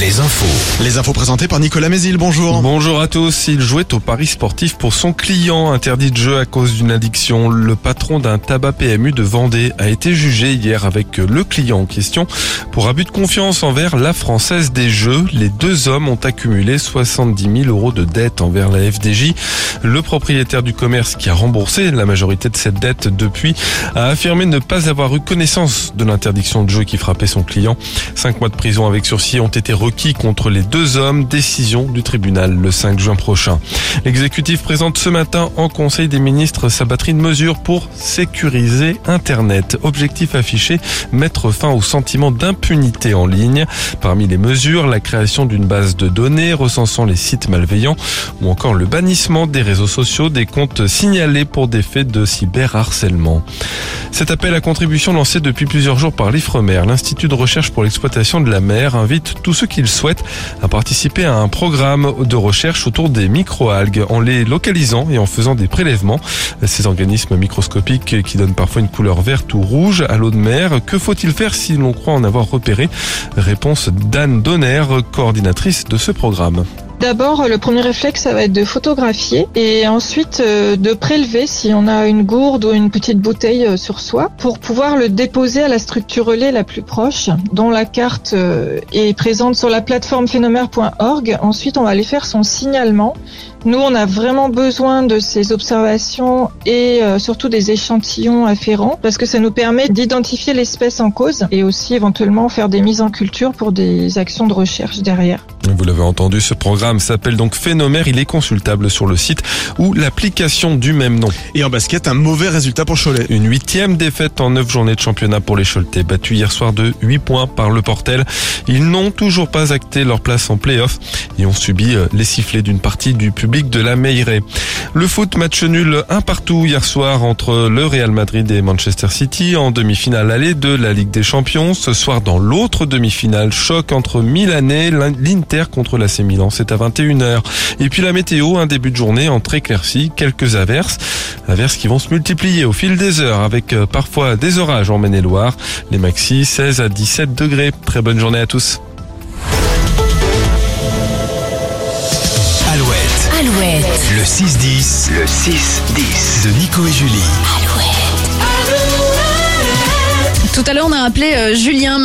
les infos. Les infos présentées par Nicolas Mézil, bonjour. Bonjour à tous. Il jouait au Paris sportif pour son client interdit de jeu à cause d'une addiction. Le patron d'un tabac PMU de Vendée a été jugé hier avec le client en question pour abus de confiance envers la Française des Jeux. Les deux hommes ont accumulé 70 000 euros de dette envers la FDJ. Le propriétaire du commerce qui a remboursé la majorité de cette dette depuis a affirmé ne pas avoir eu connaissance de l'interdiction de jeu qui frappait son client. Cinq mois de prison avec sursis ont été contre les deux hommes. Décision du tribunal le 5 juin prochain. L'exécutif présente ce matin en Conseil des ministres sa batterie de mesures pour sécuriser Internet. Objectif affiché, mettre fin au sentiment d'impunité en ligne. Parmi les mesures, la création d'une base de données recensant les sites malveillants ou encore le bannissement des réseaux sociaux des comptes signalés pour des faits de cyberharcèlement. Cet appel à contribution lancé depuis plusieurs jours par l'IFREMER, l'Institut de recherche pour l'exploitation de la mer, invite tous ceux qui le souhaitent participer à un programme de recherche autour des microalgues en les localisant et en faisant des prélèvements. Ces organismes microscopiques qui donnent parfois une couleur verte ou rouge à l'eau de mer, que faut-il faire si l'on croit en avoir repéré? Réponse d'Anne Donner, coordinatrice de ce programme. D'abord, le premier réflexe, ça va être de photographier et ensuite euh, de prélever si on a une gourde ou une petite bouteille euh, sur soi pour pouvoir le déposer à la structure relais la plus proche, dont la carte euh, est présente sur la plateforme phénomère.org. Ensuite, on va aller faire son signalement. Nous, on a vraiment besoin de ces observations et surtout des échantillons afférents parce que ça nous permet d'identifier l'espèce en cause et aussi éventuellement faire des mises en culture pour des actions de recherche derrière. Vous l'avez entendu, ce programme s'appelle donc Phénomère. Il est consultable sur le site ou l'application du même nom. Et en basket, un mauvais résultat pour Cholet. Une huitième défaite en neuf journées de championnat pour les Choletais, battus hier soir de 8 points par le Portel. Ils n'ont toujours pas acté leur place en play-off et ont subi euh, les sifflets d'une partie du public de la Meilleray. Le foot match nul un partout hier soir entre le Real Madrid et Manchester City en demi-finale allée de la Ligue des Champions. Ce soir dans l'autre demi-finale, choc entre Milanais, l'Inter contre l'AC Milan. C'est à 21h. Et puis la météo, un début de journée entre éclaircies, quelques averses. Averses qui vont se multiplier au fil des heures avec euh, parfois des orages en Maine-et-Loire. Les maxi 16 à 17 degrés. Très bonne journée à tous. Alouette. Alouette. Le 6-10. Le 6-10. De Nico et Julie. Alouette. Tout à l'heure, on a appelé euh, Julien